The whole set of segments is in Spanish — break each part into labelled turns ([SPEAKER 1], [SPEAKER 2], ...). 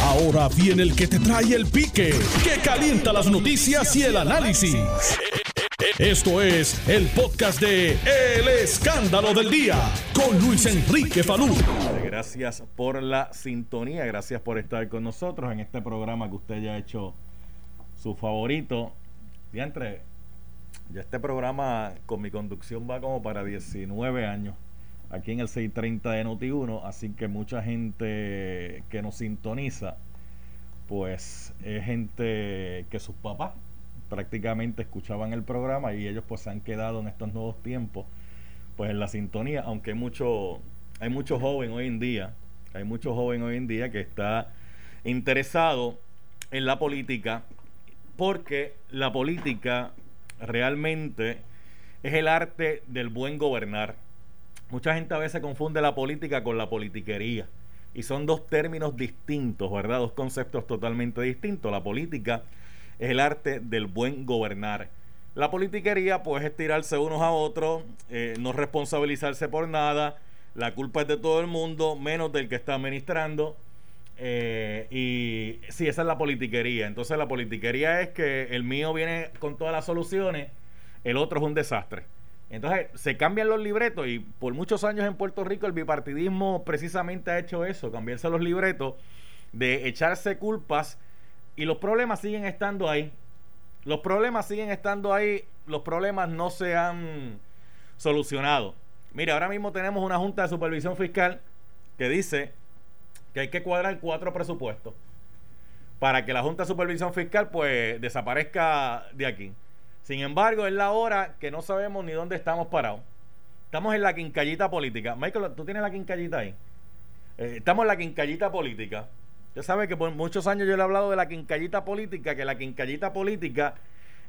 [SPEAKER 1] Ahora viene el que te trae el pique, que calienta las noticias y el análisis. Esto es el podcast de El Escándalo del Día con Luis Enrique Falú.
[SPEAKER 2] Gracias por la sintonía, gracias por estar con nosotros en este programa que usted ya ha hecho su favorito. Diantre, ya este programa con mi conducción va como para 19 años aquí en el 630 de Noti1, así que mucha gente que nos sintoniza, pues es gente que sus papás prácticamente escuchaban el programa y ellos pues se han quedado en estos nuevos tiempos pues en la sintonía, aunque mucho, hay mucho joven hoy en día, hay mucho joven hoy en día que está interesado en la política porque la política realmente es el arte del buen gobernar Mucha gente a veces confunde la política con la politiquería. Y son dos términos distintos, ¿verdad? Dos conceptos totalmente distintos. La política es el arte del buen gobernar. La politiquería, pues, es tirarse unos a otros, eh, no responsabilizarse por nada. La culpa es de todo el mundo, menos del que está administrando. Eh, y sí, esa es la politiquería. Entonces, la politiquería es que el mío viene con todas las soluciones, el otro es un desastre. Entonces se cambian los libretos y por muchos años en Puerto Rico el bipartidismo precisamente ha hecho eso, cambiarse los libretos, de echarse culpas y los problemas siguen estando ahí. Los problemas siguen estando ahí, los problemas no se han solucionado. Mire, ahora mismo tenemos una Junta de Supervisión Fiscal que dice que hay que cuadrar cuatro presupuestos para que la Junta de Supervisión Fiscal pues desaparezca de aquí. Sin embargo, es la hora que no sabemos ni dónde estamos parados. Estamos en la quincallita política. Michael, ¿tú tienes la quincallita ahí? Eh, estamos en la quincallita política. Usted sabe que por muchos años yo le he hablado de la quincallita política, que la quincallita política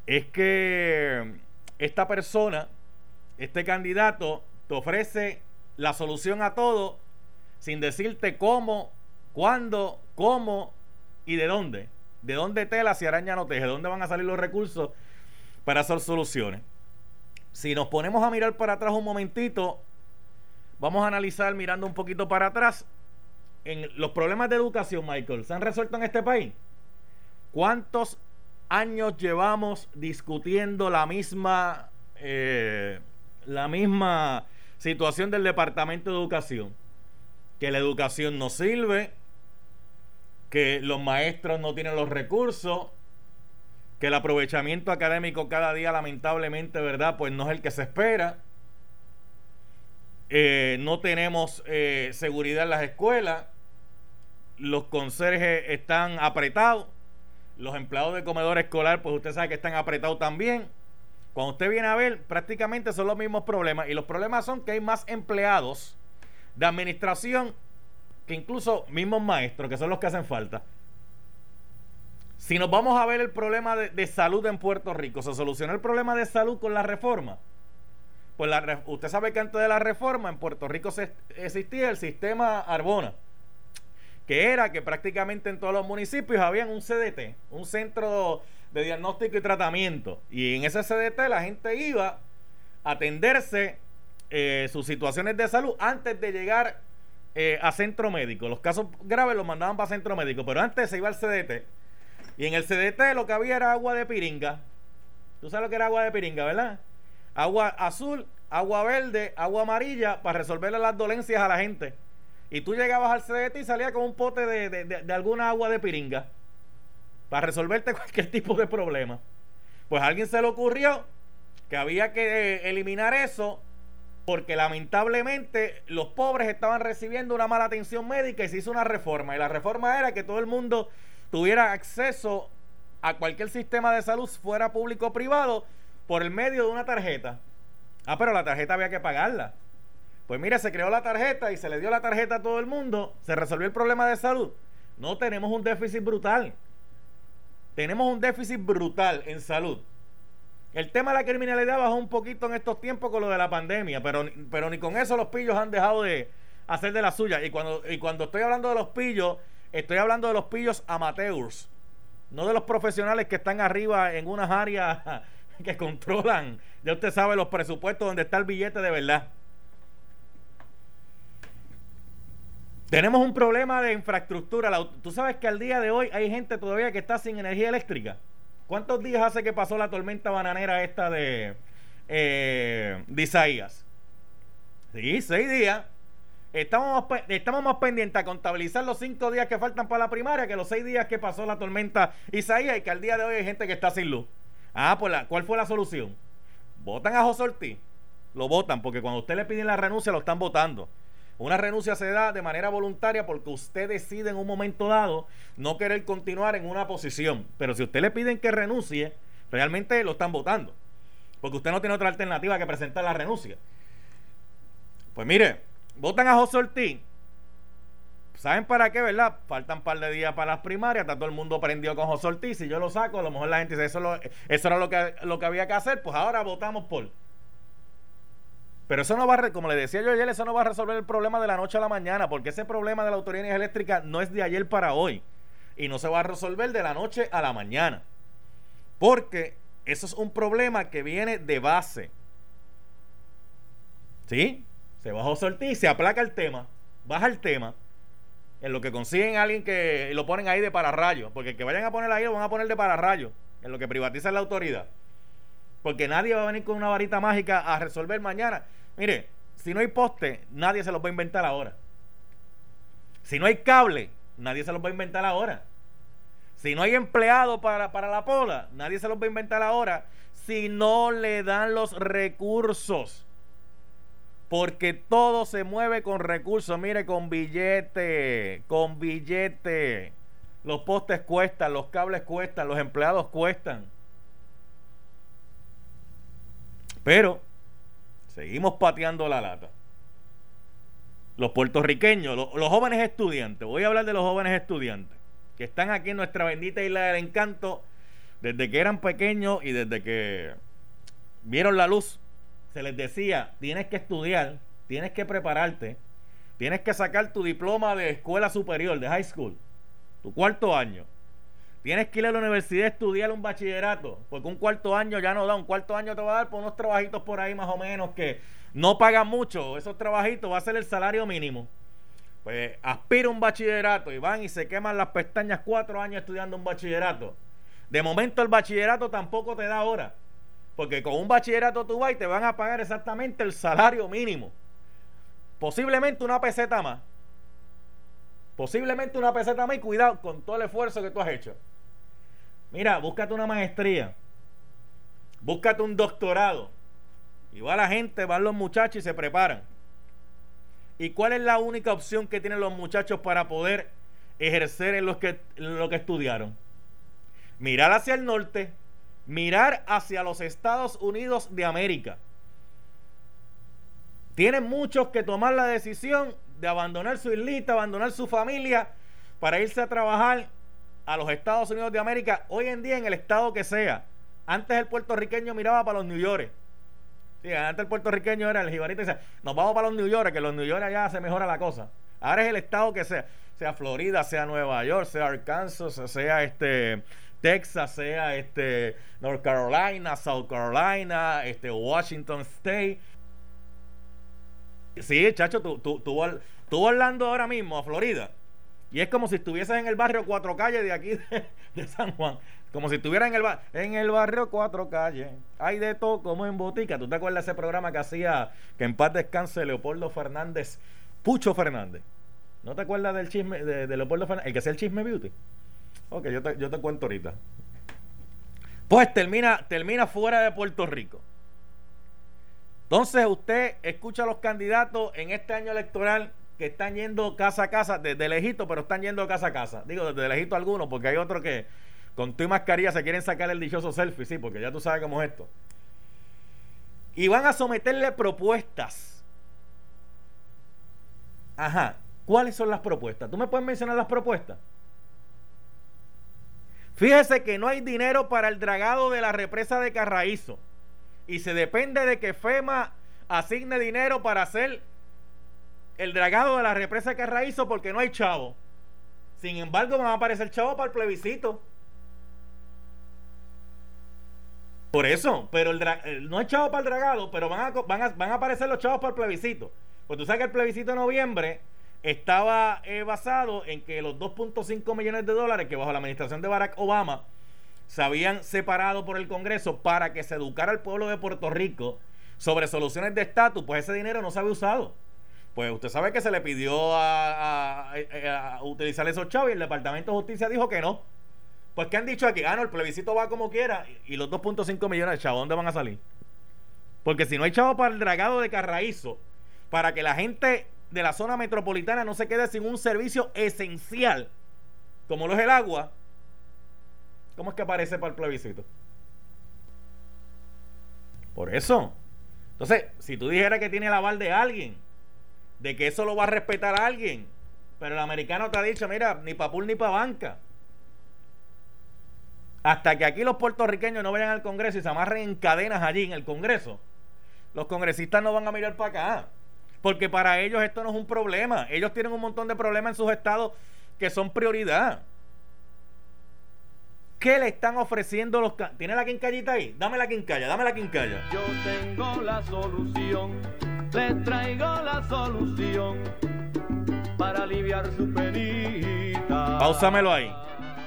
[SPEAKER 2] es que esta persona, este candidato, te ofrece la solución a todo sin decirte cómo, cuándo, cómo y de dónde. De dónde tela si araña no teje, de dónde van a salir los recursos para hacer soluciones. Si nos ponemos a mirar para atrás un momentito, vamos a analizar mirando un poquito para atrás en los problemas de educación, Michael, ¿se han resuelto en este país? ¿Cuántos años llevamos discutiendo la misma eh, la misma situación del Departamento de Educación? Que la educación no sirve, que los maestros no tienen los recursos, que el aprovechamiento académico cada día lamentablemente, ¿verdad? Pues no es el que se espera. Eh, no tenemos eh, seguridad en las escuelas. Los conserjes están apretados. Los empleados de comedor escolar, pues usted sabe que están apretados también. Cuando usted viene a ver, prácticamente son los mismos problemas. Y los problemas son que hay más empleados de administración que incluso mismos maestros, que son los que hacen falta. Si nos vamos a ver el problema de, salud en Puerto Rico, ¿se solucionó el problema de salud con la reforma? Pues la, usted sabe que antes de la reforma en Puerto Rico existía el sistema Arbona, que era que prácticamente en todos los municipios había un CDT, un centro de diagnóstico y tratamiento. Y en ese CDT la gente iba a atenderse eh, sus situaciones de salud antes de llegar eh, a centro médico. Los casos graves los mandaban para centro médico, pero antes se iba al CDT y en el CDT lo que había era agua de piringa. ¿Tú sabes lo que era agua de piringa, verdad? Agua azul, agua verde, agua amarilla para resolverle las dolencias a la gente. Y tú llegabas al CDT y salías con un pote de, alguna agua de piringa para resolverte cualquier tipo de problema. Pues a alguien se le ocurrió que había que eh, eliminar eso porque lamentablemente los pobres estaban recibiendo una mala atención médica y se hizo una reforma. Y la reforma era que todo el mundo tuviera acceso a cualquier sistema de salud, fuera público o privado, por el medio de una tarjeta. Ah, pero la tarjeta había que pagarla. Pues mira, se creó la tarjeta y se le dio la tarjeta a todo el mundo, se resolvió el problema de salud. No tenemos un déficit brutal. Tenemos un déficit brutal en salud. El tema de la criminalidad bajó un poquito en estos tiempos con lo de la pandemia, pero, pero ni con eso los pillos han dejado de hacer de la suya. Y cuando, y cuando estoy hablando de los pillos, Estoy hablando de los pillos amateurs, no de los profesionales que están arriba en unas áreas que controlan, ya usted sabe, los presupuestos donde está el billete de verdad. Tenemos un problema de infraestructura. Tú sabes que al día de hoy hay gente todavía que está sin energía eléctrica. ¿Cuántos días hace que pasó la tormenta bananera esta de, eh, Isaías? Sí, seis días. Estamos estamos más pendientes a contabilizar los cinco días que faltan para la primaria que los seis días que pasó la tormenta Isaías y que al día de hoy hay gente que está sin luz. Ah, pues la, ¿cuál fue la solución? Votan a José Ortiz. Lo votan porque cuando usted le piden la renuncia lo están votando. Una renuncia se da de manera voluntaria porque usted decide en un momento dado no querer continuar en una posición. Pero si usted le piden que renuncie, realmente lo están votando. Porque usted no tiene otra alternativa que presentar la renuncia. Pues mire, votan a José Ortiz. ¿Saben para qué, verdad? Faltan un par de días para las primarias, está todo el mundo prendido con José Ortiz. Si yo lo saco, a lo mejor la gente dice, eso, era lo que, lo que había que hacer, pues ahora votamos por. Pero eso no va a, como le decía yo ayer, eso no va a resolver el problema de la noche a la mañana, porque ese problema de la Autoridad Eléctrica no es de ayer para hoy. Y no se va a resolver de la noche a la mañana. Porque eso es un problema que viene de base. ¿Sí? Se bajó Ortiz, se aplaca el tema, baja el tema, en lo que consiguen a alguien que lo ponen ahí de pararrayo, porque el que vayan a poner ahí lo van a poner de pararrayo, en lo que privatiza la autoridad. Porque nadie va a venir con una varita mágica a resolver mañana. Mire, si no hay poste, nadie se los va a inventar ahora. Si no hay cable, nadie se los va a inventar ahora. Si no hay empleado para, para la pola, nadie se los va a inventar ahora. Si no le dan los recursos porque todo se mueve con recursos, mire, con billete, con billete. Los postes cuestan, los cables cuestan, los empleados cuestan. Pero seguimos pateando la lata. Los puertorriqueños, los, los, jóvenes estudiantes, voy a hablar de los jóvenes estudiantes, que están aquí en nuestra bendita isla del encanto desde que eran pequeños y desde que vieron la luz se les decía, tienes que estudiar, tienes que prepararte, tienes que sacar tu diploma de escuela superior, de high school, tu cuarto año. Tienes que ir a la universidad a estudiar un bachillerato, porque un cuarto año ya no da, un cuarto año te va a dar por unos trabajitos por ahí más o menos que no pagan mucho, esos trabajitos va a ser el salario mínimo. Pues aspira un bachillerato y van y se queman las pestañas cuatro años estudiando un bachillerato. De momento el bachillerato tampoco te da hora. Porque con un bachillerato tú vas y te van a pagar exactamente el salario mínimo. Posiblemente una peseta más. Posiblemente una peseta más y cuidado con todo el esfuerzo que tú has hecho. Mira, búscate una maestría. Búscate un doctorado. Y va la gente, van los muchachos y se preparan. ¿Y cuál es la única opción que tienen los muchachos para poder ejercer en lo que, en lo que estudiaron? Mirar hacia el norte mirar hacia los Estados Unidos de América. Tienen muchos que tomar la decisión de abandonar su islita, abandonar su familia para irse a trabajar a los Estados Unidos de América, hoy en día en el estado que sea. Antes el puertorriqueño miraba para los New York. Antes el puertorriqueño era el jibarito y decía, nos vamos para los New York, que los New York ya se mejora la cosa. Ahora es el estado que sea, sea Florida, sea Nueva York, sea Arkansas, sea este Texas, sea este North Carolina, South Carolina, este Washington State. Sí, chacho, tú, tú, tú, hablando ahora mismo a Florida. Y es como si estuvieses en el barrio Cuatro Calles de aquí de, San Juan. Como si estuvieras en el, en el barrio Cuatro Calles. Hay de todo como en botica. ¿Tú te acuerdas de ese programa que hacía, que en paz descanse Leopoldo Fernández, Pucho Fernández? ¿No te acuerdas del chisme de, de Leopoldo Fernández? El que hacía el chisme beauty. Ok, yo te, yo te cuento ahorita. Pues termina, termina fuera de Puerto Rico. Entonces usted escucha a los candidatos en este año electoral que están yendo casa a casa, desde lejito, pero están yendo casa a casa. Digo, desde lejito algunos, porque hay otros que con tu mascarilla se quieren sacar el dichoso selfie, sí, porque ya tú sabes cómo es esto. Y van a someterle propuestas. Ajá, ¿cuáles son las propuestas? ¿Tú me puedes mencionar las propuestas? Fíjese que no hay dinero para el dragado de la represa de Carraízo. Y se depende de que FEMA asigne dinero para hacer el dragado de la represa de Carraízo porque no hay chavo. Sin embargo, van a aparecer chavo para el plebiscito. Por eso, pero no hay chavo para el dragado, pero van a, van, a, van a aparecer los chavos para el plebiscito. Pues tú sabes que el plebiscito de noviembre estaba eh, basado en que los 2.5 millones de dólares que bajo la administración de Barack Obama se habían separado por el Congreso para que se educara al pueblo de Puerto Rico sobre soluciones de estatus, pues ese dinero no se había usado. Pues usted sabe que se le pidió a, utilizar esos chavos y el Departamento de Justicia dijo que no. Pues ¿qué han dicho aquí? Ah, el plebiscito va como quiera y los 2.5 millones de chavos, ¿dónde van a salir? Porque si no hay chavos para el dragado de Carraízo, para que la gente de la zona metropolitana no se quede sin un servicio esencial, como lo es el agua, ¿cómo es que aparece para el plebiscito? Por eso. Entonces, si tú dijeras que tiene el aval de alguien, de que eso lo va a respetar alguien, pero el americano te ha dicho, mira, ni para pool ni para banca. Hasta que aquí los puertorriqueños no vayan al Congreso y se amarren en cadenas allí en el Congreso, los congresistas no van a mirar para acá. Porque para ellos esto no es un problema. Ellos tienen un montón de problemas en sus estados que son prioridad. ¿Qué le están ofreciendo los... ¿Tiene la quincallita ahí? Dame la quincalla, dame la quincalla.
[SPEAKER 3] Yo tengo la solución, le traigo la solución para aliviar su penita.
[SPEAKER 2] Pausámelo ahí.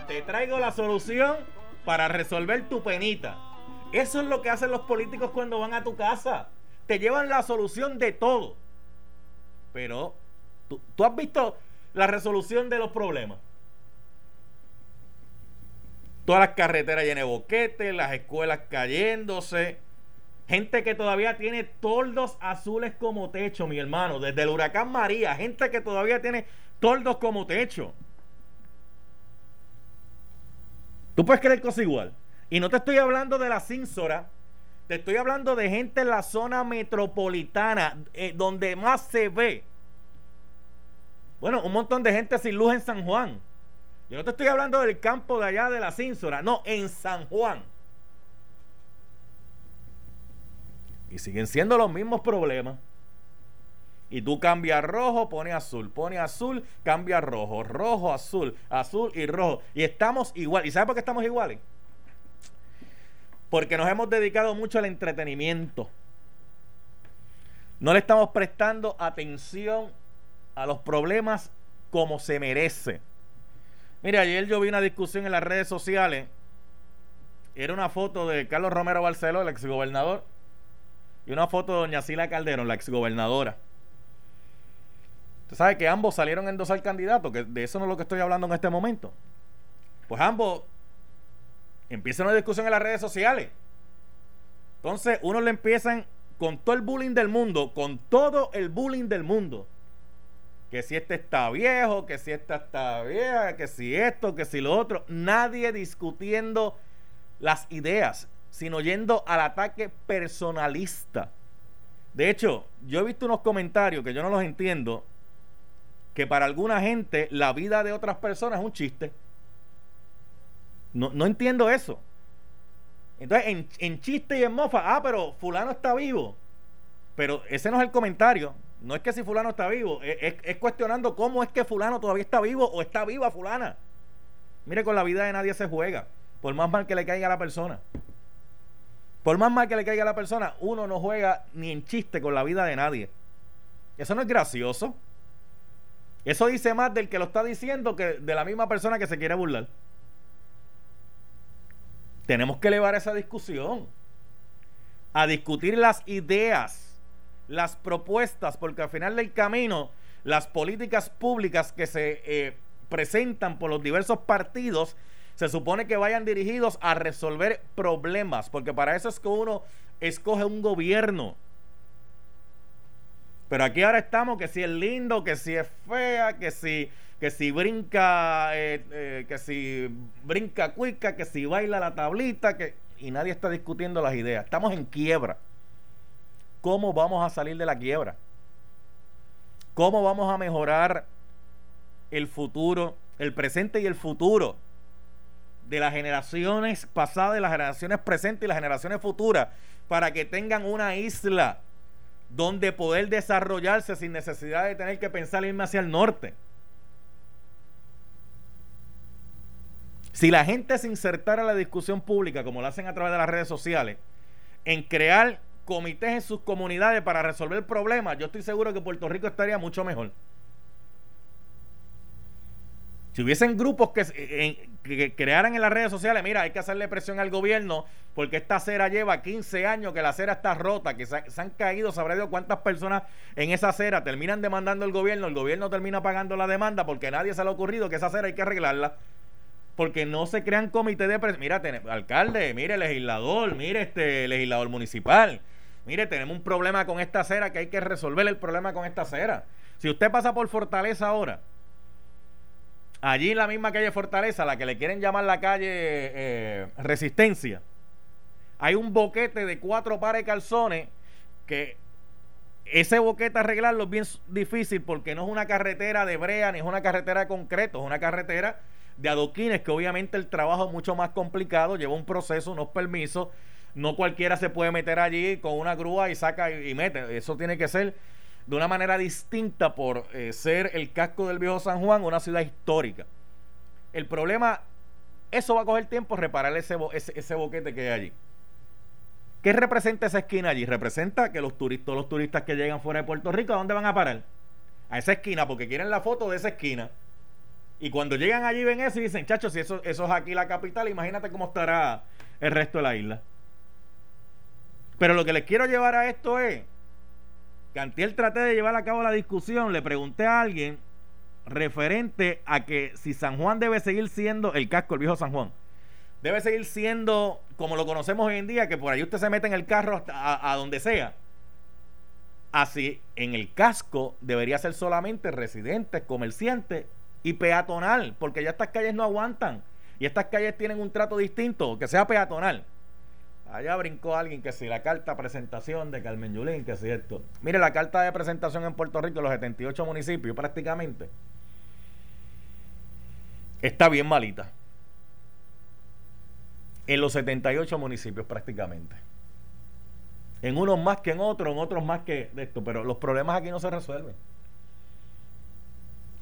[SPEAKER 2] Te traigo la solución para resolver tu penita. Eso es lo que hacen los políticos cuando van a tu casa. Te llevan la solución de todo. Pero, ¿tú, tú has visto la resolución de los problemas? todas las carreteras llenas de boquetes, las escuelas cayéndose. Gente que todavía tiene toldos azules como techo, mi hermano, desde el huracán María. Gente que todavía tiene toldos como techo. Tú puedes creer cosas igual. Y no te estoy hablando de la Cínsora, te estoy hablando de gente en la zona metropolitana, eh, donde más se ve. Bueno, un montón de gente sin luz en San Juan. Yo no te estoy hablando del campo de allá de la Cínsora, no, en San Juan. Y siguen siendo los mismos problemas. Y tú cambias rojo, pone azul, pone azul, cambia rojo, rojo, azul, azul y rojo. Y estamos igual. ¿Y sabes por qué estamos iguales? Porque nos hemos dedicado mucho al entretenimiento. No le estamos prestando atención a los problemas como se merece. Mire, ayer yo vi una discusión en las redes sociales. Era una foto de Carlos Romero Barceló, el exgobernador, y una foto de doña Sila Calderón, la exgobernadora. Usted sabe que ambos salieron a endosar candidatos, que de eso no es lo que estoy hablando en este momento. Pues ambos empiezan una discusión en las redes sociales. Entonces, uno le empiezan con todo el bullying del mundo, con todo el bullying del mundo que si este está viejo, que si esta está vieja, que si esto, que si lo otro. Nadie discutiendo las ideas, sino yendo al ataque personalista. De hecho, yo he visto unos comentarios que yo no los entiendo, que para alguna gente la vida de otras personas es un chiste. No, no entiendo eso. Entonces, en, en chiste y en mofa, ah, pero fulano está vivo. Pero ese no es el comentario. No es que si fulano está vivo, es, cuestionando cómo es que fulano todavía está vivo o está viva fulana. Mire, con la vida de nadie se juega, por más mal que le caiga a la persona. Por más mal que le caiga a la persona, uno no juega ni en chiste con la vida de nadie. Eso no es gracioso. Eso dice más del que lo está diciendo que de la misma persona que se quiere burlar. Tenemos que elevar esa discusión a discutir las ideas las propuestas, porque al final del camino, las políticas públicas que se eh, presentan por los diversos partidos, se supone que vayan dirigidos a resolver problemas, porque para eso es que uno escoge un gobierno. Pero aquí ahora estamos que si es lindo, que si es fea, que si, que si brinca, eh, eh, que si brinca cuica, que si baila la tablita, que y nadie está discutiendo las ideas. Estamos en quiebra. ¿Cómo vamos a salir de la quiebra? ¿Cómo vamos a mejorar el futuro, el presente y el futuro de las generaciones pasadas, de las generaciones presentes y las generaciones futuras para que tengan una isla donde poder desarrollarse sin necesidad de tener que pensar irme hacia el norte? Si la gente se insertara en la discusión pública, como lo hacen a través de las redes sociales, en crear comités en sus comunidades para resolver problemas, yo estoy seguro que Puerto Rico estaría mucho mejor. Si hubiesen grupos que, crearan en las redes sociales, mira, hay que hacerle presión al gobierno porque esta acera lleva 15 años que la acera está rota, que se, han caído, sabrá Dios cuántas personas en esa acera terminan demandando al gobierno, el gobierno termina pagando la demanda porque nadie se le ha ocurrido que esa acera hay que arreglarla porque no se crean comités de presión. Mira, alcalde, mire, legislador, mire, este legislador municipal. Mire, tenemos un problema con esta acera que hay que resolver el problema con esta acera. Si usted pasa por Fortaleza ahora, allí en la misma calle Fortaleza, la que le quieren llamar la calle eh, Resistencia, hay un boquete de cuatro pares de calzones que ese boquete arreglarlo es bien difícil porque no es una carretera de brea ni es una carretera de concreto, es una carretera de adoquines que obviamente el trabajo es mucho más complicado, lleva un proceso, unos permisos, no cualquiera se puede meter allí con una grúa y saca y, mete, eso tiene que ser de una manera distinta por eh, ser el casco del viejo San Juan, una ciudad histórica. El problema, eso va a coger tiempo reparar ese, ese, boquete que hay allí. ¿Qué representa esa esquina allí? Representa que los turistas, los turistas que llegan fuera de Puerto Rico, ¿a dónde van a parar? A esa esquina, porque quieren la foto de esa esquina. Y cuando llegan allí ven eso y dicen, chachos, si eso, eso es aquí la capital, imagínate cómo estará el resto de la isla. Pero lo que les quiero llevar a esto es Cantiel traté de llevar a cabo la discusión, le pregunté a alguien referente a que si San Juan debe seguir siendo el casco, el viejo San Juan, debe seguir siendo como lo conocemos hoy en día, que por ahí usted se mete en el carro hasta a, donde sea. Así, en el casco debería ser solamente residentes, comerciantes y peatonal, porque ya estas calles no aguantan. Y estas calles tienen un trato distinto, que sea peatonal. Allá brincó alguien que si la carta presentación de Carmen Yulín, que si esto. Mire, la carta de presentación en Puerto Rico, los 78 municipios prácticamente, está bien malita. En los 78 municipios prácticamente. En unos más que en otros, en otros más que de esto, pero los problemas aquí no se resuelven.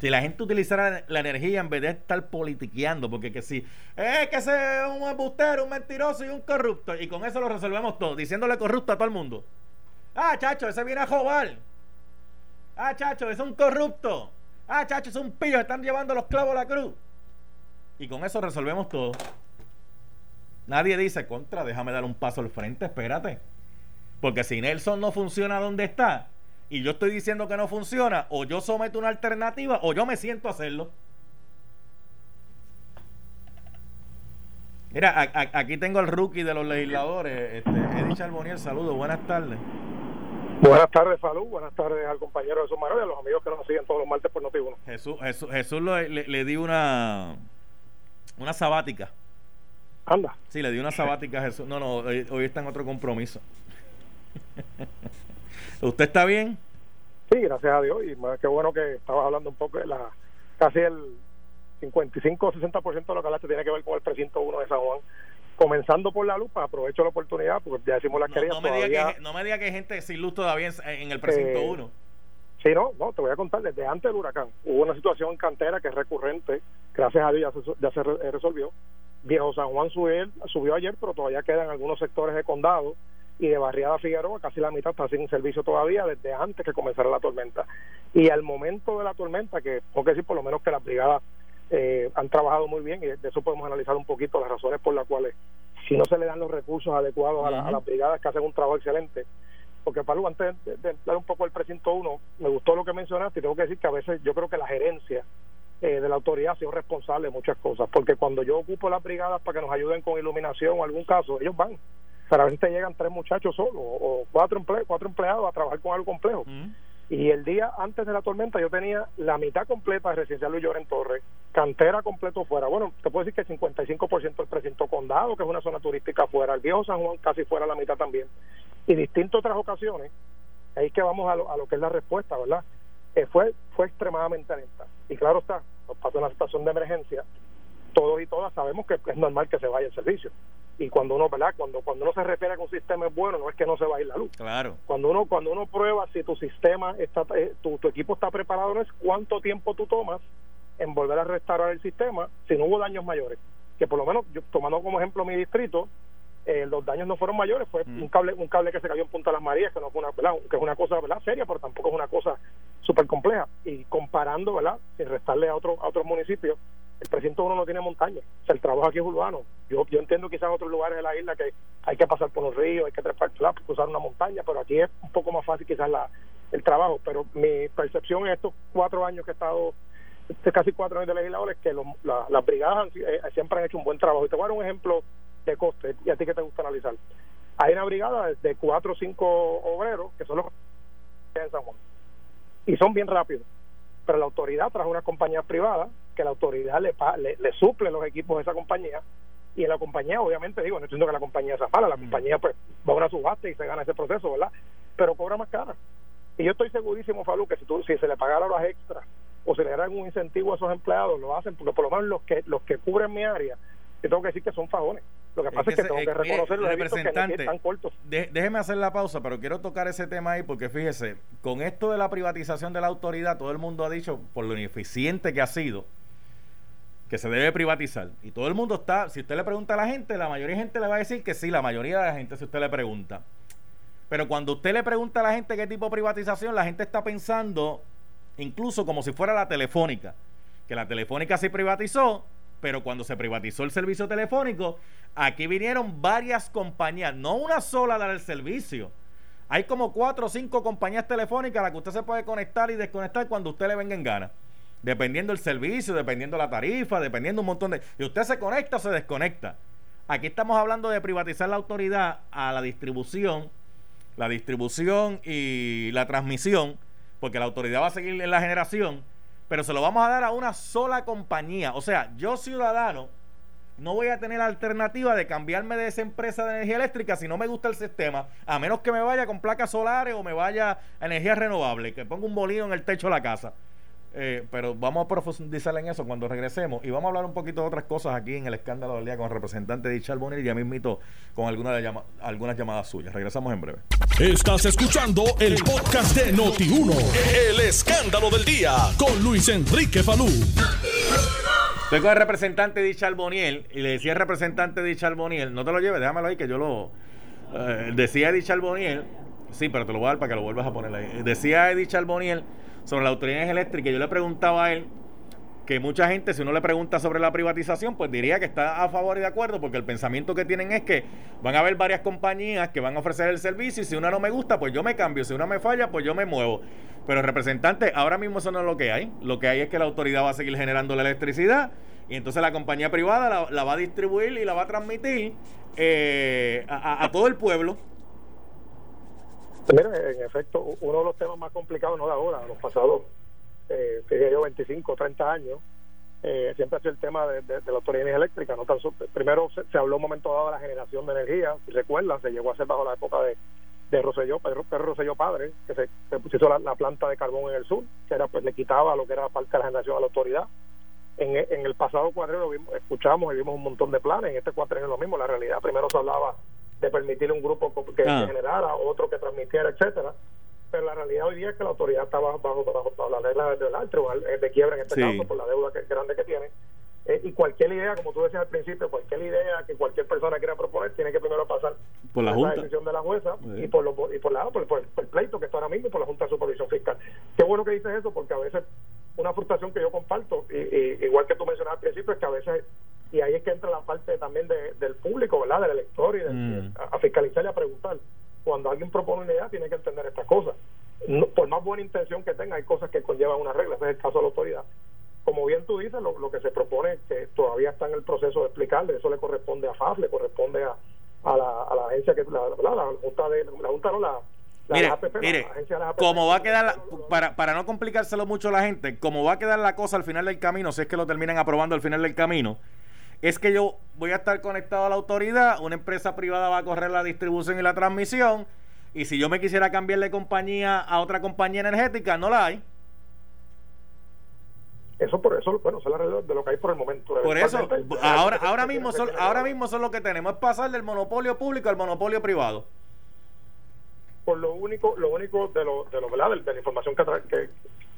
[SPEAKER 2] Si la gente utilizara la energía en vez de estar politiqueando, porque que si es que ese es un embustero, un mentiroso y un corrupto, y con eso lo resolvemos todo, diciéndole corrupto a todo el mundo. Ah, chacho, ese viene a jobar. Ah, chacho, ese es un corrupto. Ah, chacho, es un pillo, están llevando los clavos a la cruz. Y con eso resolvemos todo. Nadie dice contra, déjame dar un paso al frente, espérate. Porque si Nelson no funciona donde está, y yo estoy diciendo que no funciona, o yo someto una alternativa o yo me siento a hacerlo. Mira, aquí tengo el rookie de los legisladores, este, Eddie Charbonier, saludos, buenas tardes.
[SPEAKER 4] Buenas tardes, Salud. Buenas tardes al compañero de Sumaro y a los amigos que nos siguen todos los martes por noti
[SPEAKER 2] Jesús, Jesús, Jesús le, le, di una, una sabática.
[SPEAKER 4] Anda.
[SPEAKER 2] Sí, le di una sabática a Jesús. No, no, hoy, hoy está en otro compromiso. ¿Usted está bien?
[SPEAKER 4] Sí, gracias a Dios. Y qué bueno que estabas hablando un poco de la. Casi el 55 o 60% de lo que hablaste tiene que ver con el precinto 1 de San Juan. Comenzando por la lupa, aprovecho la oportunidad porque ya decimos la
[SPEAKER 2] querida. No, me diga que, no me diga que hay gente sin luz todavía en, el precinto 1. Eh,
[SPEAKER 4] sí, no, no, te voy a contar. Desde antes del huracán hubo una situación en cantera que es recurrente. Gracias a Dios ya se, ya se resolvió. Viejo San Juan subió, subió ayer, pero todavía quedan algunos sectores de condado y de Barriada Figueroa casi la mitad está sin servicio todavía desde antes que comenzara la tormenta. Y al momento de la tormenta, que tengo que decir por lo menos que las brigadas eh, han trabajado muy bien y de eso podemos analizar un poquito las razones por las cuales si no se le dan los recursos adecuados a, las brigadas que hacen un trabajo excelente. Porque Pablo, antes de, de, dar un poco el precinto uno, me gustó lo que mencionaste y tengo que decir que a veces yo creo que la gerencia eh, de la autoridad ha sido responsable de muchas cosas, porque cuando yo ocupo las brigadas para que nos ayuden con iluminación o algún caso, ellos van pero a veces te llegan tres muchachos solos o cuatro, cuatro empleados a trabajar con algo complejo. Y el día antes de la tormenta yo tenía la mitad completa de residencial Luis Lloren Torres, cantera completo fuera. Bueno, te puedo decir que el 55% del precinto condado, que es una zona turística fuera, el viejo San Juan casi fuera la mitad también. Y distintas otras ocasiones, ahí que vamos a lo, a lo que es la respuesta, ¿verdad? Eh, fue, fue extremadamente lenta. Y claro está, nos pasó una situación de emergencia, todos y todas sabemos que es normal que se vaya el servicio y cuando uno verdad cuando cuando uno se refiere a que un sistema es bueno no es que no se va a ir la luz.
[SPEAKER 2] Claro.
[SPEAKER 4] Cuando uno cuando uno prueba si tu sistema está eh, tu, equipo está preparado no es cuánto tiempo tú tomas en volver a restaurar el sistema si no hubo daños mayores. Que por lo menos yo tomando como ejemplo mi distrito eh, los daños no fueron mayores fue mm. un cable un cable que se cayó en Punta Las Marías que no fue una que es una cosa verdad seria pero tampoco es una cosa súper compleja y comparando verdad sin restarle a otros a otros municipios el precinto uno no tiene montaña, o sea, el trabajo aquí es urbano. Yo, yo entiendo quizás en otros lugares de la isla que hay que pasar por los ríos, hay que trepar, cruzar una montaña, pero aquí es un poco más fácil quizás la, el trabajo. Pero mi percepción en estos cuatro años que he estado, este casi cuatro años de legislador, es que las brigadas eh, siempre han hecho un buen trabajo. Y te voy a dar un ejemplo de coste, y a ti que te gusta analizar. Hay una brigada de cuatro o cinco obreros que son los en San Juan. Y son bien rápidos pero la autoridad trajo una compañía privada que la autoridad le, le, suple los equipos de esa compañía y en la compañía obviamente digo no entiendo que la compañía sea mala la compañía pues va a una subasta y se gana ese proceso verdad pero cobra más cara. Y yo estoy segurísimo Falu que si tú si se le pagara horas extras o se le dieran un incentivo a esos empleados lo hacen porque por lo menos los que los que cubren mi área yo tengo que decir que son fajones lo que pasa es que, tengo que reconocer los representantes
[SPEAKER 2] están cortos. déjeme hacer la pausa, pero quiero tocar ese tema ahí porque fíjese, con esto de la privatización de la autoridad, todo el mundo ha dicho, por lo ineficiente que ha sido, que se debe privatizar. Y todo el mundo está, si usted le pregunta a la gente, la mayoría de gente le va a decir que sí, la mayoría de la gente, si usted le pregunta. Pero cuando usted le pregunta a la gente qué tipo de privatización, la gente está pensando incluso como si fuera la telefónica. Que la telefónica se privatizó pero cuando se privatizó el servicio telefónico, aquí vinieron varias compañías, no una sola a dar el servicio. Hay como cuatro o cinco compañías telefónicas a las que usted se puede conectar y desconectar cuando usted le venga en gana. Dependiendo del servicio, dependiendo la tarifa, dependiendo un montón de... Y usted se conecta o se desconecta. Aquí estamos hablando de privatizar la autoridad a la distribución, la distribución y la transmisión, porque la autoridad va a seguir en la generación pero se lo vamos a dar a una sola compañía. O sea, yo ciudadano no voy a tener alternativa de cambiarme de esa empresa de energía eléctrica si no me gusta el sistema, a menos que me vaya con placas solares o me vaya a energía renovable, que ponga un bolillo en el techo de la casa. Eh, pero vamos a profundizar en eso cuando regresemos y vamos a hablar un poquito de otras cosas aquí en el escándalo del día con el representante de Dichal Bonil y ya mismito con alguna llama, algunas llamadas suyas. Regresamos en breve.
[SPEAKER 1] Estás escuchando el podcast de Noti1, el escándalo del día con Luis Enrique Falú.
[SPEAKER 2] Estoy con el representante de Dichal Boniel y le decía al representante de Dichal Boniel, no te lo lleves, déjamelo ahí que yo lo... Eh, decía Dichal Boniel, sí, pero te lo voy a dar para que lo vuelvas a poner ahí. Decía Eddie Charboniel sobre la autoridad eléctrica. Yo le preguntaba a él que mucha gente, si uno le pregunta sobre la privatización, pues diría que está a favor y de acuerdo, porque el pensamiento que tienen es que van a haber varias compañías que van a ofrecer el servicio y si una no me gusta, pues yo me cambio, si una me falla, pues yo me muevo. Pero representante, ahora mismo eso no es lo que hay. Lo que hay es que la autoridad va a seguir generando la electricidad y entonces la compañía privada la, va a distribuir y la va a transmitir eh, a todo el pueblo.
[SPEAKER 4] Mira, en efecto, uno de los temas más complicados, no de ahora, de los pasados, eh, yo, 25, 30 años, eh, siempre ha sido el tema de, la autoridad eléctrica. ¿no? primero se, habló un momento dado de la generación de energía, si recuerdan, se llegó a hacer bajo la época de, de Rosselló, Pedro, Rosselló padre, que se, puso la, planta de carbón en el sur, que era pues le quitaba lo que era parte de la generación a la autoridad. En, en el pasado cuadrero escuchamos y vimos un montón de planes, en este cuadrero es lo mismo, la realidad, primero se hablaba de permitir un grupo que, ah. generara, otro que transmitiera, etcétera. Pero la realidad hoy día es que la autoridad está bajo, bajo, bajo, la regla del alto, de quiebra en este caso, por la deuda que, grande que tiene. Eh, y cualquier idea, como tú decías al principio, cualquier idea que cualquier persona quiera proponer, tiene que primero pasar
[SPEAKER 2] por la, junta.
[SPEAKER 4] decisión de la jueza y por, lo, y por, la, por, por, el pleito que está ahora mismo por la Junta de Supervisión Fiscal. Qué bueno que dices eso, porque a veces una frustración que yo comparto, y, igual que tú mencionabas al principio, es que a veces y ahí es que entra la parte también del público, ¿verdad? Del elector y mm. a, fiscalizar y a preguntar. Cuando alguien propone una idea, tiene que entender estas cosas. por más buena intención que tenga, hay cosas que conllevan una regla. Ese es el caso de la autoridad. Como bien tú dices, lo, que se propone, que todavía está en el proceso de explicarle, eso le corresponde a FAF, le corresponde a, a, la, a la agencia que la, la, Junta de la Junta no la
[SPEAKER 2] mire, mire como va a quedar, para, para no complicárselo mucho a la gente, como va a quedar la cosa al final del camino, si es que lo terminan aprobando al final del camino, es que yo voy a estar conectado a la autoridad, una empresa privada va a correr la distribución y la transmisión, y si yo me quisiera cambiar de compañía a otra compañía energética, no la hay.
[SPEAKER 4] Eso por eso, bueno, eso es de lo que hay por el momento.
[SPEAKER 2] Por eso, ahora, ahora mismo son, ahora mismo son lo que tenemos, es pasar del monopolio público al monopolio privado.
[SPEAKER 4] Por lo único, lo único de lo, de lo ¿verdad? De, la información que,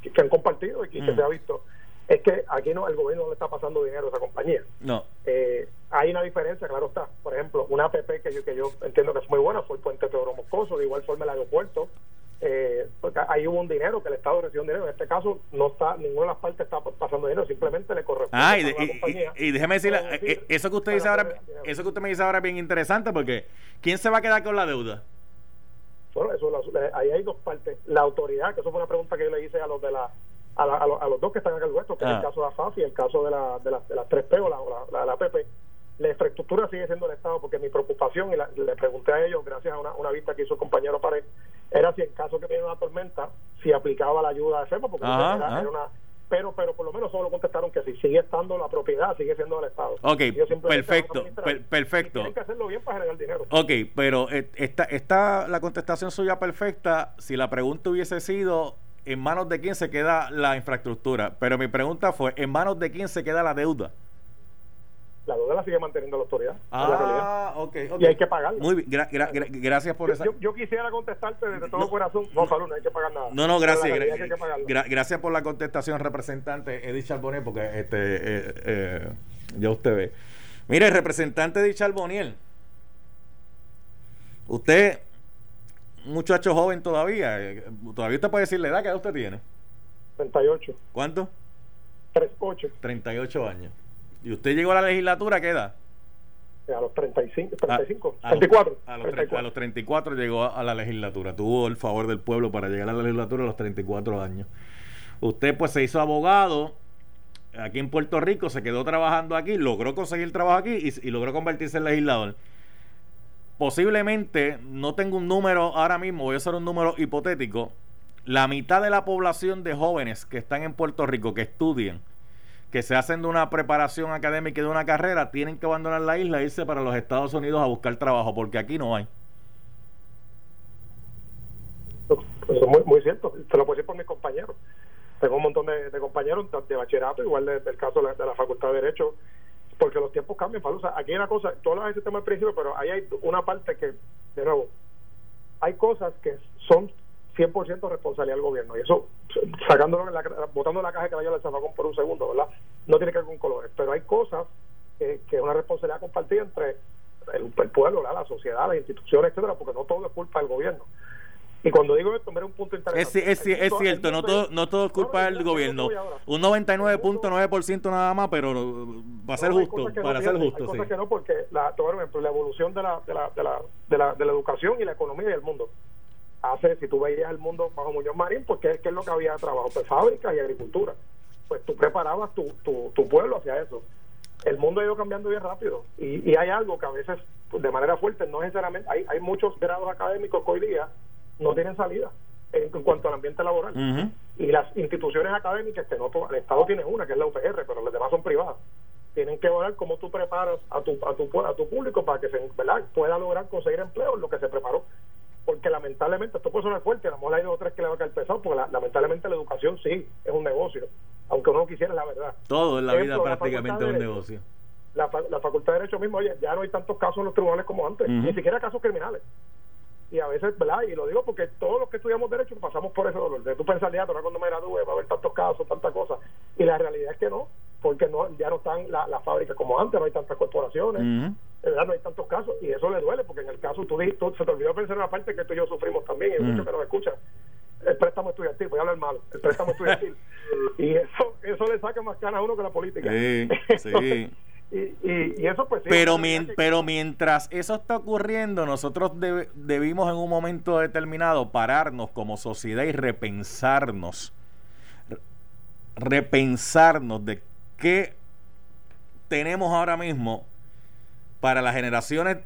[SPEAKER 4] que, han compartido y que mm. se ha visto es que aquí no el gobierno no le está pasando dinero a esa compañía.
[SPEAKER 2] No.
[SPEAKER 4] Eh, hay una diferencia, claro está. Por ejemplo, una APP que yo, que yo entiendo que es muy buena fue el puente Teodoro Moscoso, de igual forma el aeropuerto, eh, porque ahí hubo un dinero que el Estado recibió un dinero. En este caso, no está ninguna de las partes está pasando dinero, simplemente le corresponde
[SPEAKER 2] ah,
[SPEAKER 4] a
[SPEAKER 2] y,
[SPEAKER 4] la
[SPEAKER 2] y-
[SPEAKER 4] compañía.
[SPEAKER 2] y- y déjeme decirle,
[SPEAKER 4] Puede
[SPEAKER 2] eh,
[SPEAKER 4] decir,
[SPEAKER 2] eh, eso que usted dice ahora, eso que usted me dice ahora es bien interesante porque ¿quién se va a quedar con la deuda?
[SPEAKER 4] Bueno, eso, ahí hay dos partes. La autoridad, que eso fue una pregunta que yo le hice a los de la a, la- a los, a los dos que están acá al nuestro, que es
[SPEAKER 2] Ah.
[SPEAKER 4] el caso de AFAF y el caso de la, de la, de las 3P o la, o la, la, la APP. La infraestructura sigue siendo el Estado porque mi preocupación, y la- le pregunté a ellos, gracias a una, una vista que hizo el compañero Pared, era si en caso que viene una tormenta, si aplicaba la ayuda de FEMA, porque
[SPEAKER 2] Ajá,
[SPEAKER 4] era, una... Pero, pero por lo menos solo contestaron que si sigue estando la propiedad, sigue siendo del Estado.
[SPEAKER 2] Ok, perfecto, per- perfecto.
[SPEAKER 4] Tienen que hacerlo bien para generar dinero.
[SPEAKER 2] Ok, pero eh, está, está la contestación suya perfecta si la pregunta hubiese sido en manos de quién se queda la infraestructura. Pero mi pregunta fue, ¿en manos de quién se queda la deuda?
[SPEAKER 4] La deuda la sigue manteniendo la autoridad. la.
[SPEAKER 2] Ah, ok, ok.
[SPEAKER 4] Y hay que pagarla.
[SPEAKER 2] Muy bien, gra- gra- gra- gracias por
[SPEAKER 4] Yo,
[SPEAKER 2] esa...
[SPEAKER 4] yo, yo quisiera contestarte desde todo
[SPEAKER 2] No.
[SPEAKER 4] corazón. No, salud, no hay que pagar nada.
[SPEAKER 2] No, no, gracias. gra- gracias por la contestación, representante Edith Charboniel, porque este, eh, eh, ya usted ve. Mire, representante Edith Charboniel, usted, muchacho joven todavía, eh, todavía usted puede decir la edad que usted tiene.
[SPEAKER 4] 38.
[SPEAKER 2] ¿Cuánto?
[SPEAKER 4] 38.
[SPEAKER 2] 38 años. ¿Y usted llegó a la legislatura a qué edad?
[SPEAKER 4] A los 35. 35.
[SPEAKER 2] A- a los-
[SPEAKER 4] 34.
[SPEAKER 2] A, los, tre-
[SPEAKER 4] 34.
[SPEAKER 2] a los 34 llegó a, a la legislatura. Tuvo el favor del pueblo para llegar a la legislatura a los 34 años. Usted pues se hizo abogado aquí en Puerto Rico, se quedó trabajando aquí, logró conseguir trabajo aquí y, y logró convertirse en legislador. Posiblemente, no tengo un número ahora mismo, voy a hacer un número hipotético, la mitad de la población de jóvenes que están en Puerto Rico, que estudian, que se hacen de una preparación académica y de una carrera, tienen que abandonar la isla e irse para los Estados Unidos a buscar trabajo, porque aquí no hay.
[SPEAKER 4] Eso es muy, muy cierto. Te lo puedo decir por mis compañeros. Tengo un montón de, compañeros de bachillerato, igual de- del caso de la, de la Facultad de Derecho, porque los tiempos cambian, sea, aquí hay una cosa, tú hablas de ese tema al principio, pero ahí hay una parte que, de nuevo, hay cosas que son 100% responsabilidad del gobierno. Y eso, sacándolo, en la, botando la caja de caballo del zafacón por un segundo, ¿verdad? No tiene que ver con colores. Pero hay cosas que, que es una responsabilidad compartida entre el, el pueblo, la sociedad, las instituciones, etcétera, porque no todo es culpa del gobierno. Y cuando digo esto, mira un punto
[SPEAKER 2] Es,
[SPEAKER 4] interesante.
[SPEAKER 2] es, es, cierto, no todo, no todo es culpa del gobierno. Un 99.9% nada más, pero va a ser
[SPEAKER 4] No,
[SPEAKER 2] justo,
[SPEAKER 4] que no,
[SPEAKER 2] para ser justo,
[SPEAKER 4] Hay
[SPEAKER 2] sí.
[SPEAKER 4] cosas que no, porque la, ejemplo, la evolución de la, de, la, de, la, de, la, de la educación y la economía y el mundo. Hace, si tú veías el mundo bajo Muñoz Marín, pues ¿qué, qué es lo que había de trabajo? Pues fábricas y agricultura. Pues tú preparabas tu, tu, tu pueblo hacia eso. El mundo ha ido cambiando bien rápido y, y hay algo que a veces, pues, de manera fuerte, no necesariamente, hay, hay muchos grados académicos que hoy día no tienen salida en, en cuanto al ambiente laboral. Y las instituciones académicas que no el Estado tiene una que es la UPR pero las demás son privadas tienen que ver cómo tú preparas a tu a tu a tu público para que se ¿verdad? pueda lograr conseguir empleo en lo que se preparó. Porque lamentablemente esto puede sonar fuerte a lo mejor hay dos o tres que le va a caer pesado porque la- lamentablemente la educación sí es un negocio aunque uno no quisiera la verdad.
[SPEAKER 2] Todo en la vida
[SPEAKER 4] Ejemplo,
[SPEAKER 2] prácticamente es un negocio.
[SPEAKER 4] la, la facultad de derecho mismo oye ya no hay tantos casos en los tribunales como antes ni siquiera casos criminales y a veces, ¿verdad? Y lo digo porque todos los que estudiamos Derecho pasamos por ese dolor. De tú pensar, ya, ahora cuando me gradúe va a haber tantos casos, tantas cosas. Y la realidad es que no, porque no ya no están las la fábricas como antes, no hay tantas corporaciones,
[SPEAKER 2] Ujú.
[SPEAKER 4] ¿verdad? No hay tantos casos. Y eso le duele, porque en el caso, tú tú- se te olvidó pensar una parte que tú y yo sufrimos también, y
[SPEAKER 2] Ujú.
[SPEAKER 4] muchos que nos escuchan. El préstamo estudiantil, voy a hablar malo, el préstamo estudiantil. y eso eso le saca más ganas a uno que la política.
[SPEAKER 2] Sí, sí.
[SPEAKER 4] Entonces, y, y, y eso pues
[SPEAKER 2] Pero, mien- mientras eso está ocurriendo, nosotros deb- debimos en un momento determinado pararnos como sociedad y repensarnos. Re- Repensarnos de qué tenemos ahora mismo para las generaciones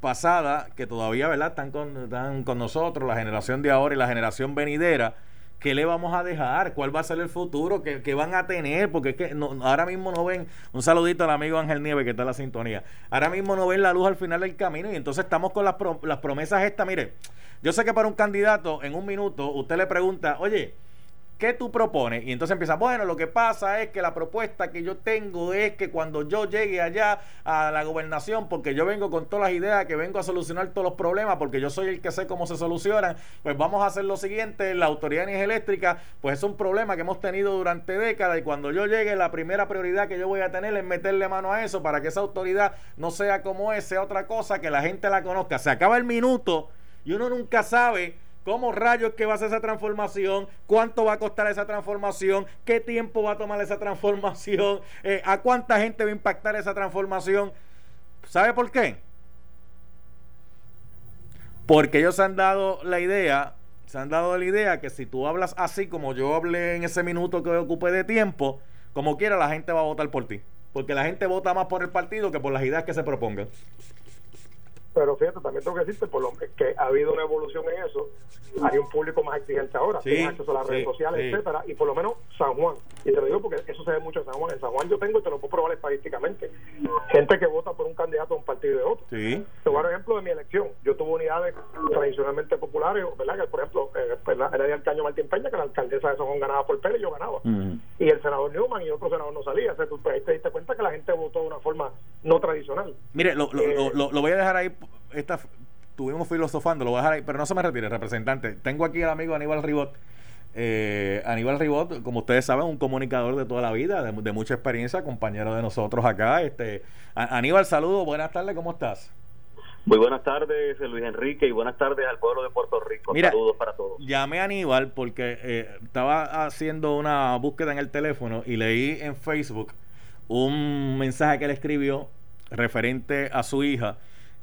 [SPEAKER 2] pasadas que todavía ¿verdad? Están, con, están con nosotros, la generación de ahora y la generación venidera. ¿Qué le vamos a dejar? ¿Cuál va a ser el futuro? ¿Qué, qué van a tener? Porque es que no- ahora mismo no ven, un saludito al amigo Ángel Nieves que está en la sintonía, ahora mismo no ven la luz al final del camino y entonces estamos con las, las promesas estas. Mire, yo sé que para un candidato en un minuto usted le pregunta, oye, ¿Qué tú propones? Y entonces empieza, bueno, lo que pasa es que la propuesta que yo tengo es que cuando yo llegue allá a la gobernación, porque yo vengo con todas las ideas, que vengo a solucionar todos los problemas, porque yo soy el que sé cómo se solucionan, pues vamos a hacer lo siguiente, la Autoridad de Energía Eléctrica, pues es un problema que hemos tenido durante décadas y cuando yo llegue la primera prioridad que yo voy a tener es meterle mano a eso para que esa autoridad no sea como es, sea otra cosa, que la gente la conozca. Se acaba el minuto y uno nunca sabe ¿Cómo rayos que va a ser esa transformación? ¿Cuánto va a costar esa transformación? ¿Qué tiempo va a tomar esa transformación? Eh, ¿A cuánta gente va a impactar esa transformación? ¿Sabe por qué? Porque ellos han dado la idea, se han dado la idea que si tú hablas así como yo hablé en ese minuto que ocupé de tiempo, como quiera la gente va a votar por ti. Porque la gente vota más por el partido que por las ideas que se propongan.
[SPEAKER 4] Pero fíjate, también tengo que decirte por lo que ha habido una evolución en eso. Hay un público más exigente ahora,
[SPEAKER 2] Sí,
[SPEAKER 4] tiene acceso a las redes sociales,
[SPEAKER 2] sí.
[SPEAKER 4] etcétera, y por lo menos San Juan. Y te lo digo porque eso se ve mucho en San Juan. En San Juan yo tengo, y te lo puedo probar estadísticamente, gente que vota por un candidato a un partido y de otro.
[SPEAKER 2] Sí.
[SPEAKER 4] Te voy a dar ejemplo de mi elección. Yo tuve unidades tradicionalmente populares, ¿verdad? Que, por ejemplo, eh, pues, era de Alcaño Martín Peña, que la alcaldesa de San Juan ganaba por y yo ganaba. Y el senador Newman y otro senador no salía. O sea, tú pues, ahí te diste cuenta que la gente votó de una forma no tradicional.
[SPEAKER 2] Mire, lo, lo,
[SPEAKER 4] Eh,
[SPEAKER 2] lo- lo- lo voy a dejar ahí. Esta, estuvimos filosofando, lo voy a dejar ahí, pero no se me retire, representante. Tengo aquí al amigo Aníbal Ribot. Eh, Aníbal Ribot, como ustedes saben, un comunicador de toda la vida, de, de mucha experiencia, compañero de nosotros acá. Este, A- Aníbal, saludos, buenas tardes, ¿cómo estás?
[SPEAKER 5] Muy buenas tardes, Luis Enrique, y buenas tardes al pueblo de Puerto Rico.
[SPEAKER 2] Mira,
[SPEAKER 5] Saludos para todos.
[SPEAKER 2] Llamé a Aníbal porque eh, estaba haciendo una búsqueda en el teléfono y leí en Facebook un mensaje que él escribió referente a su hija.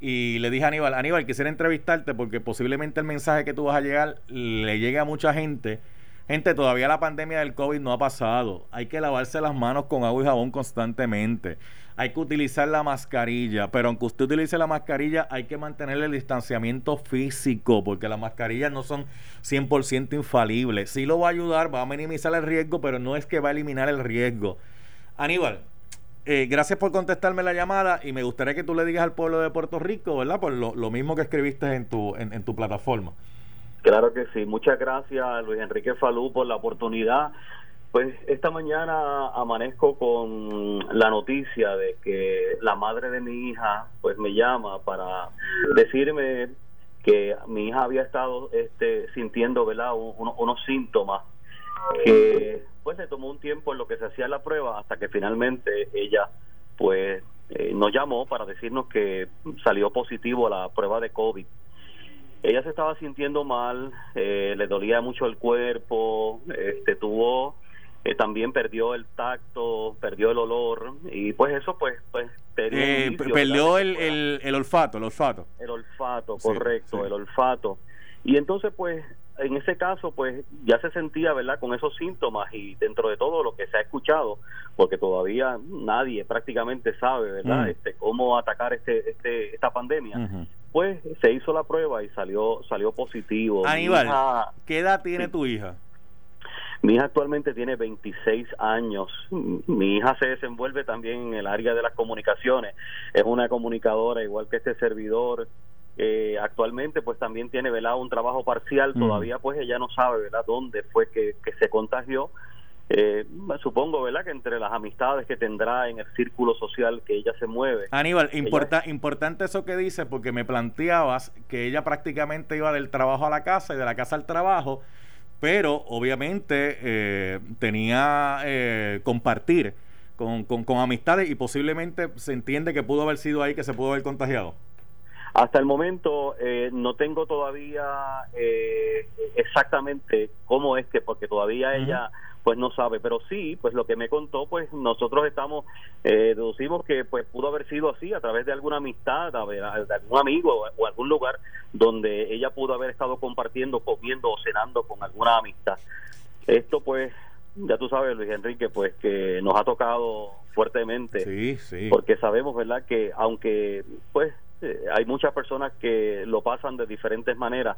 [SPEAKER 2] Y le dije a Aníbal, Aníbal, quisiera entrevistarte porque posiblemente el mensaje que tú vas a llegar le llegue a mucha gente. Gente, todavía la pandemia del COVID no ha pasado. Hay que lavarse las manos con agua y jabón constantemente. Hay que utilizar la mascarilla, pero aunque usted utilice la mascarilla, hay que mantener el distanciamiento físico, porque las mascarillas no son 100% infalibles. Sí lo va a ayudar, va a minimizar el riesgo, pero no es que va a eliminar el riesgo. Aníbal, eh, gracias por contestarme la llamada y me gustaría que tú le digas al pueblo de Puerto Rico, ¿verdad? Por lo, lo mismo que escribiste en tu, en, tu plataforma.
[SPEAKER 5] Claro que sí. Muchas gracias, Luis Enrique Falú, por la oportunidad. Pues esta mañana amanezco con la noticia de que la madre de mi hija pues me llama para decirme que mi hija había estado este sintiendo verdad Un- uno- unos síntomas que pues le tomó un tiempo en lo que se hacía la prueba hasta que finalmente ella pues eh, nos llamó para decirnos que salió positivo a la prueba de COVID ella se estaba sintiendo mal, eh, le dolía mucho el cuerpo, este tuvo eh, también perdió el tacto, perdió el olor y pues eso pues pues
[SPEAKER 2] Eh, perdió el, el, el olfato, el olfato.
[SPEAKER 5] el olfato,
[SPEAKER 2] Sí,
[SPEAKER 5] correcto,
[SPEAKER 2] sí.
[SPEAKER 5] el olfato. Y entonces, pues, en ese caso, pues, ya se sentía, ¿verdad?, con esos síntomas y dentro de todo lo que se ha escuchado, porque todavía nadie prácticamente sabe, ¿verdad?,
[SPEAKER 2] Mm.
[SPEAKER 5] este, cómo atacar este, este, esta pandemia. Pues se hizo la prueba y salió, salió positivo.
[SPEAKER 2] Aníbal,
[SPEAKER 5] hija-
[SPEAKER 2] ¿qué edad tiene
[SPEAKER 5] Sí.
[SPEAKER 2] tu hija?
[SPEAKER 5] mi hija actualmente tiene 26 años. Mi hija se desenvuelve también en el área de las comunicaciones. Es una comunicadora igual que este servidor. Eh, actualmente pues también tiene ¿verdad? un trabajo parcial.
[SPEAKER 2] Mm.
[SPEAKER 5] Todavía pues ella no sabe ¿verdad? dónde fue que, que se contagió. Eh, supongo ¿verdad? que entre las amistades que tendrá en el círculo social que ella se mueve.
[SPEAKER 2] Aníbal, importa, importante eso que dices porque me planteabas que ella prácticamente iba del trabajo a la casa y de la casa al trabajo, pero obviamente eh, tenía eh, compartir con, con, con amistades y posiblemente se entiende que pudo haber sido ahí que se pudo haber contagiado.
[SPEAKER 5] Hasta el momento eh, no tengo todavía eh, exactamente cómo es que, porque todavía ella pues no sabe, pero sí, pues lo que me contó, pues nosotros estamos, eh, deducimos que pues pudo haber sido así a través de alguna amistad, de algún amigo o algún lugar donde ella pudo haber estado compartiendo, comiendo o cenando con alguna amistad. Esto pues, ya tú sabes Luis Enrique, pues que nos ha tocado fuertemente
[SPEAKER 2] Sí, sí.
[SPEAKER 5] porque sabemos, ¿verdad?, que aunque pues eh, hay muchas personas que lo pasan de diferentes maneras,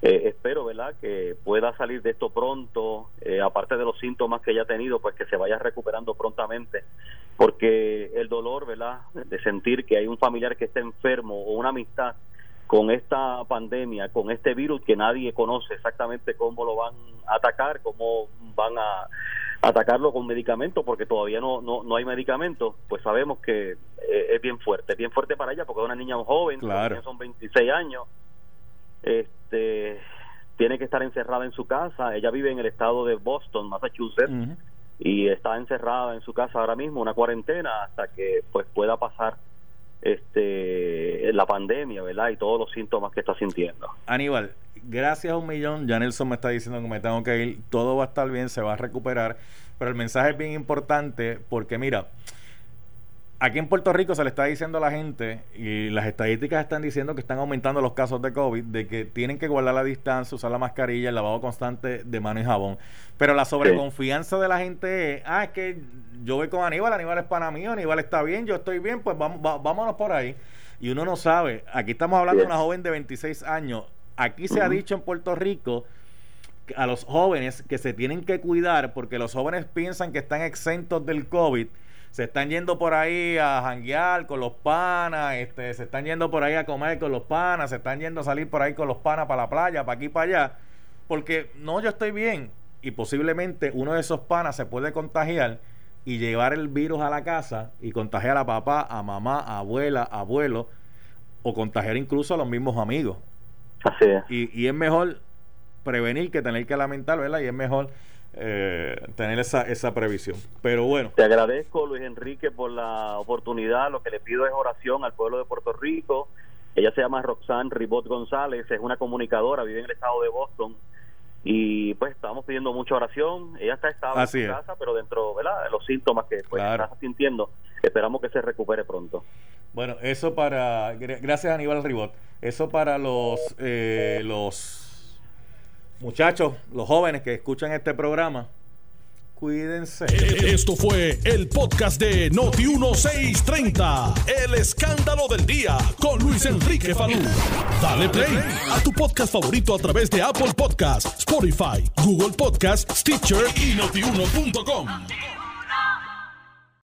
[SPEAKER 5] eh, espero, ¿verdad?, que pueda salir de esto pronto, eh, aparte de los síntomas que ella ha tenido, pues que se vaya recuperando prontamente, porque el dolor, ¿verdad?, de sentir que hay un familiar que está enfermo o una amistad con esta pandemia, con este virus que nadie conoce exactamente cómo lo van a atacar, cómo van a atacarlo con medicamentos, porque todavía no, no, no hay medicamentos, pues sabemos que eh, es bien fuerte, es bien fuerte para ella, porque es una niña joven,
[SPEAKER 2] Claro.
[SPEAKER 5] son 26 años, este tiene que estar encerrada en su casa, ella vive en el estado de Boston, Massachusetts, y está encerrada en su casa ahora mismo, una cuarentena, hasta que pues pueda pasar este la pandemia, ¿verdad? Y todos los síntomas que está sintiendo.
[SPEAKER 2] Aníbal, gracias a un millón, ya Nelson me está diciendo que me tengo que ir, todo va a estar bien, se va a recuperar, pero el mensaje es bien importante porque mira, aquí en Puerto Rico se le está diciendo a la gente, y las estadísticas están diciendo que están aumentando los casos de COVID, de que tienen que guardar la distancia, usar la mascarilla, el lavado constante de mano y jabón. Pero la sobreconfianza de la gente es, ah, es que yo voy con Aníbal, Aníbal es pana mío, Aníbal está bien, yo estoy bien, pues vamos, vámonos por ahí. Y uno no sabe, aquí estamos hablando de una joven de 26 años, aquí se ha dicho en Puerto Rico a los jóvenes que se tienen que cuidar porque los jóvenes piensan que están exentos del COVID se están yendo por ahí a janguear con los panas, este, se están yendo por ahí a comer con los panas, se están yendo a salir por ahí con los panas para la playa, para aquí, para allá, porque no, yo estoy bien y posiblemente uno de esos panas se puede contagiar y llevar el virus a la casa y contagiar a papá, a mamá, a abuela, a abuelo o contagiar incluso a los mismos amigos.
[SPEAKER 5] Así es.
[SPEAKER 2] Y, y es mejor prevenir que tener que lamentar, ¿verdad? Y es mejor eh, tener esa, esa previsión. Pero bueno.
[SPEAKER 5] Te agradezco, Luis Enrique, por la oportunidad. Lo que le pido es oración al pueblo de Puerto Rico. Ella se llama Roxanne Ribot González, es una comunicadora, vive en el estado de Boston. Y pues estamos pidiendo mucha oración. Ella está estable en su casa, pero dentro ¿verdad? de los síntomas que pues, está sintiendo, esperamos que se recupere pronto.
[SPEAKER 2] Bueno, eso para. Gracias, Aníbal Ribot. Eso para los. Eh, los muchachos, los jóvenes que escuchan este programa, cuídense.
[SPEAKER 1] Esto fue el podcast de Noti 1630, El escándalo del día con Luis Enrique Falú. Dale play a tu podcast favorito a través de Apple Podcasts, Spotify, Google Podcasts, Stitcher y notiuno.com.